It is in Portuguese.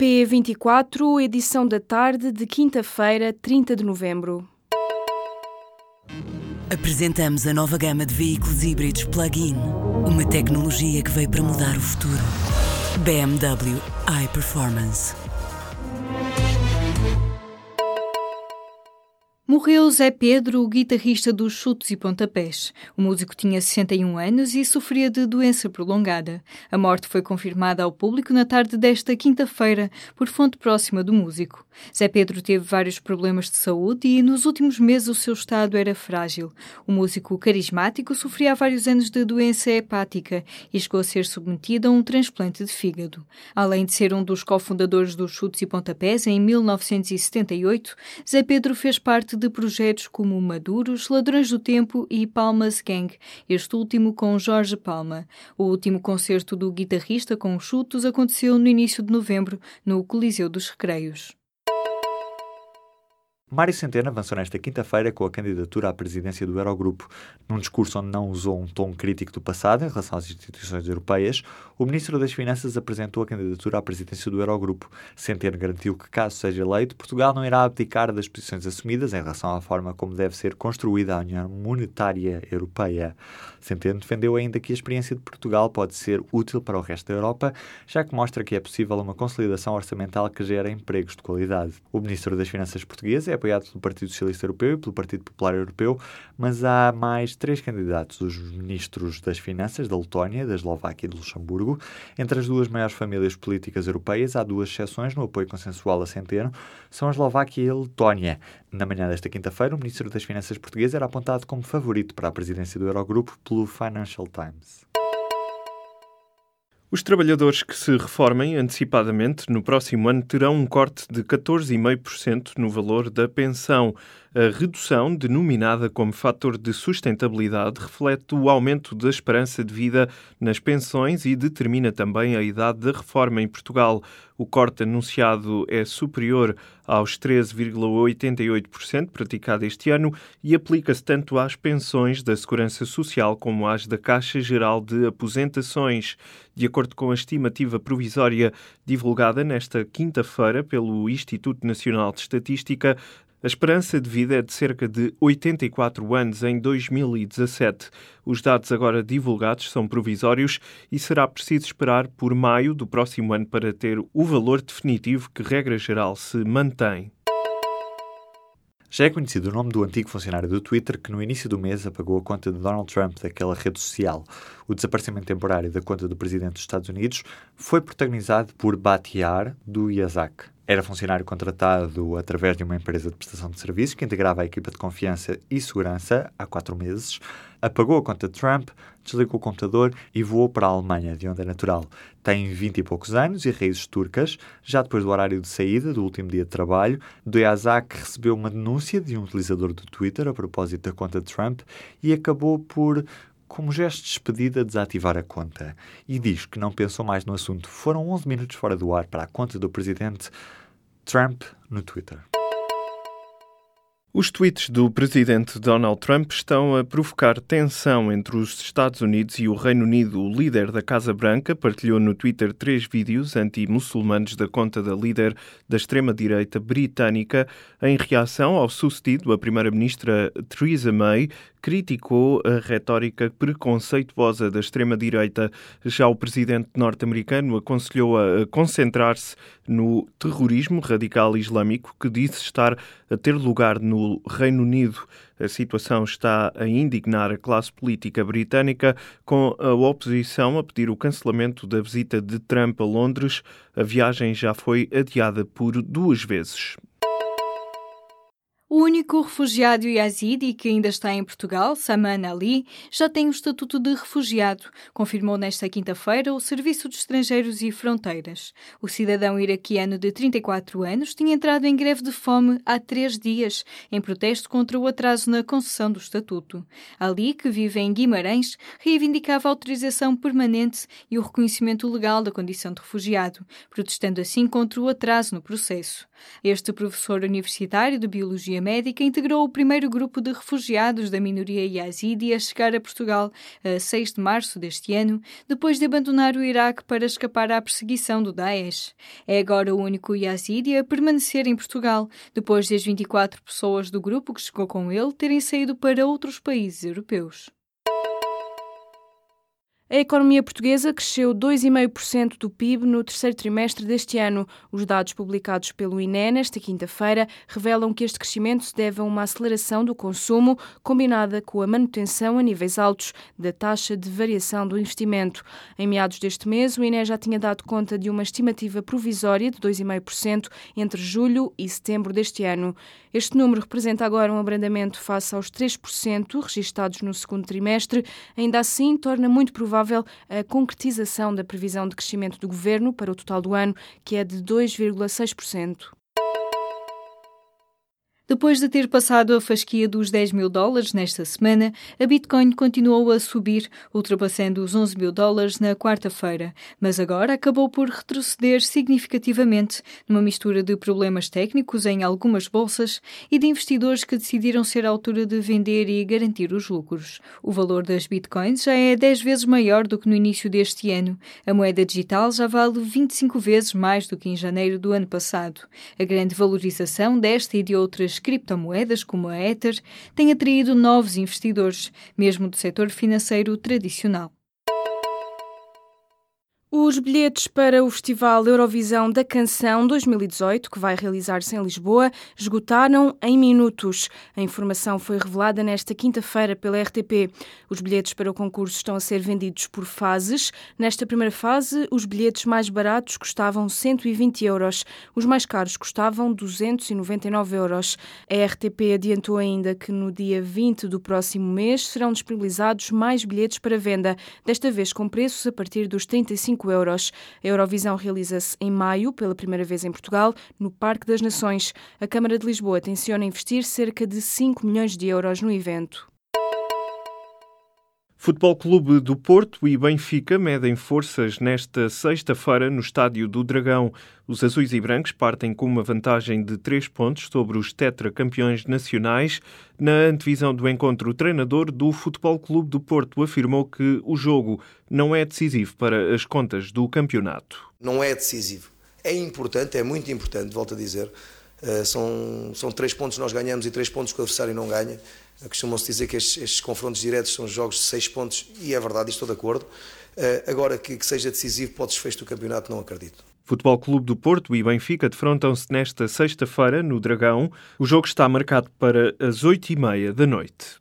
P24, edição da tarde de quinta-feira, 30 de novembro. Apresentamos a nova gama de veículos híbridos plug-in. Uma tecnologia que veio para mudar o futuro. BMW iPerformance. Morreu Zé Pedro, o guitarrista dos Chutes e Pontapés. O músico tinha 61 anos e sofria de doença prolongada. A morte foi confirmada ao público na tarde desta quinta-feira por fonte próxima do músico. Zé Pedro teve vários problemas de saúde e nos últimos meses o seu estado era frágil. O músico carismático sofria há vários anos de doença hepática e chegou a ser submetido a um transplante de fígado. Além de ser um dos cofundadores dos Chutes e Pontapés em 1978, Zé Pedro fez parte de projetos como Maduros, Ladrões do Tempo e Palmas Gang, este último com Jorge Palma. O último concerto do guitarrista com chutos aconteceu no início de novembro, no Coliseu dos Recreios. Mário Centeno avançou nesta quinta-feira com a candidatura à presidência do Eurogrupo. Num discurso onde não usou um tom crítico do passado em relação às instituições europeias, o Ministro das Finanças apresentou a candidatura à presidência do Eurogrupo. Centeno garantiu que, caso seja eleito, Portugal não irá abdicar das posições assumidas em relação à forma como deve ser construída a União Monetária Europeia. Centeno defendeu ainda que a experiência de Portugal pode ser útil para o resto da Europa, já que mostra que é possível uma consolidação orçamental que gera empregos de qualidade. O Ministro das Finanças português é apoiado pelo Partido Socialista Europeu e pelo Partido Popular Europeu, mas há mais três candidatos, os ministros das Finanças da Letónia, da Eslováquia e do Luxemburgo. Entre as duas maiores famílias políticas europeias, há duas exceções no apoio consensual a Centeno, são a Eslováquia e a Letónia. Na manhã desta quinta-feira, o Ministro das Finanças português era apontado como favorito para a presidência do Eurogrupo pelo Financial Times. Os trabalhadores que se reformem antecipadamente no próximo ano terão um corte de 14,5% no valor da pensão. A redução, denominada como fator de sustentabilidade, reflete o aumento da esperança de vida nas pensões e determina também a idade da reforma em Portugal. O corte anunciado é superior aos 13,88% praticado este ano e aplica-se tanto às pensões da Segurança Social como às da Caixa Geral de Aposentações. De acordo com a estimativa provisória divulgada nesta quinta-feira pelo Instituto Nacional de Estatística, a esperança de vida é de cerca de 84 anos em 2017. Os dados agora divulgados são provisórios e será preciso esperar por maio do próximo ano para ter o valor definitivo que, regra geral, se mantém. Já é conhecido o nome do antigo funcionário do Twitter que no início do mês apagou a conta de Donald Trump daquela rede social. O desaparecimento temporário da conta do presidente dos Estados Unidos foi protagonizado por Batiar do Yazak. Era funcionário contratado através de uma empresa de prestação de serviços que integrava a equipa de confiança e segurança há quatro meses. Apagou a conta de Trump, desligou o computador e voou para a Alemanha, de onde é natural. Tem vinte e poucos anos e raízes turcas. Já depois do horário de saída, do último dia de trabalho, Doyazak recebeu uma denúncia de um utilizador do Twitter a propósito da conta de Trump e acabou por como gesto de despedida, desativar a conta. E diz que não pensou mais no assunto. Foram 11 minutos fora do ar para a conta do presidente Trump no Twitter. Os tweets do presidente Donald Trump estão a provocar tensão entre os Estados Unidos e o Reino Unido. O líder da Casa Branca partilhou no Twitter três vídeos anti-muçulmanos da conta da líder da extrema-direita britânica em reação ao sucedido. A primeira-ministra Theresa May criticou a retórica preconceituosa da extrema-direita. Já o presidente norte-americano aconselhou a concentrar-se no terrorismo radical islâmico que disse estar a ter lugar no Reino Unido. A situação está a indignar a classe política britânica, com a oposição a pedir o cancelamento da visita de Trump a Londres. A viagem já foi adiada por duas vezes. O único refugiado yazidi que ainda está em Portugal, Saman Ali, já tem o estatuto de refugiado, confirmou nesta quinta-feira o Serviço de Estrangeiros e Fronteiras. O cidadão iraquiano de 34 anos tinha entrado em greve de fome há três dias, em protesto contra o atraso na concessão do estatuto. Ali, que vive em Guimarães, reivindicava a autorização permanente e o reconhecimento legal da condição de refugiado, protestando assim contra o atraso no processo. Este professor universitário de Biologia Companhia Médica integrou o primeiro grupo de refugiados da minoria yazidi a chegar a Portugal a 6 de março deste ano, depois de abandonar o Iraque para escapar à perseguição do Daesh. É agora o único yazidi a permanecer em Portugal, depois de as 24 pessoas do grupo que chegou com ele terem saído para outros países europeus. A economia portuguesa cresceu 2,5% do PIB no terceiro trimestre deste ano. Os dados publicados pelo INE nesta quinta-feira revelam que este crescimento se deve a uma aceleração do consumo, combinada com a manutenção a níveis altos da taxa de variação do investimento. Em meados deste mês, o INE já tinha dado conta de uma estimativa provisória de 2,5% entre julho e setembro deste ano. Este número representa agora um abrandamento face aos 3% registados no segundo trimestre. Ainda assim, torna muito provável provável a concretização da previsão de crescimento do governo para o total do ano, que é de 2,6%. Depois de ter passado a fasquia dos 10 mil dólares nesta semana, a Bitcoin continuou a subir, ultrapassando os 11 mil dólares na quarta-feira, mas agora acabou por retroceder significativamente numa mistura de problemas técnicos em algumas bolsas e de investidores que decidiram ser à altura de vender e garantir os lucros. O valor das Bitcoins já é 10 vezes maior do que no início deste ano. A moeda digital já vale 25 vezes mais do que em janeiro do ano passado. A grande valorização desta e de outras criptomoedas, como a Ether, têm atraído novos investidores, mesmo do setor financeiro tradicional. Os bilhetes para o Festival Eurovisão da Canção 2018, que vai realizar-se em Lisboa, esgotaram em minutos. A informação foi revelada nesta quinta-feira pela RTP. Os bilhetes para o concurso estão a ser vendidos por fases. Nesta primeira fase, os bilhetes mais baratos custavam 120 euros. Os mais caros custavam 299 euros. A RTP adiantou ainda que no dia 20 do próximo mês serão disponibilizados mais bilhetes para venda, desta vez com preços a partir dos 35 euros. A Eurovisão realiza-se em maio, pela primeira vez em Portugal, no Parque das Nações. A Câmara de Lisboa tenciona investir cerca de 5 milhões de euros no evento. Futebol Clube do Porto e Benfica medem forças nesta sexta-feira no Estádio do Dragão. Os azuis e brancos partem com uma vantagem de três pontos sobre os tetracampeões nacionais. Na antevisão do encontro, o treinador do Futebol Clube do Porto afirmou que o jogo não é decisivo para as contas do campeonato. Não é decisivo. É importante, é muito importante, volto a dizer. Uh, são, são três pontos que nós ganhamos e três pontos que o adversário não ganha. Costumam-se dizer que estes, estes, confrontos diretos são jogos de seis pontos e é verdade, estou de acordo. Uh, agora que, que, seja decisivo para o desfecho do campeonato, não acredito. Futebol Clube do Porto e Benfica defrontam-se nesta sexta-feira no Dragão. O jogo está marcado para as oito e meia da noite.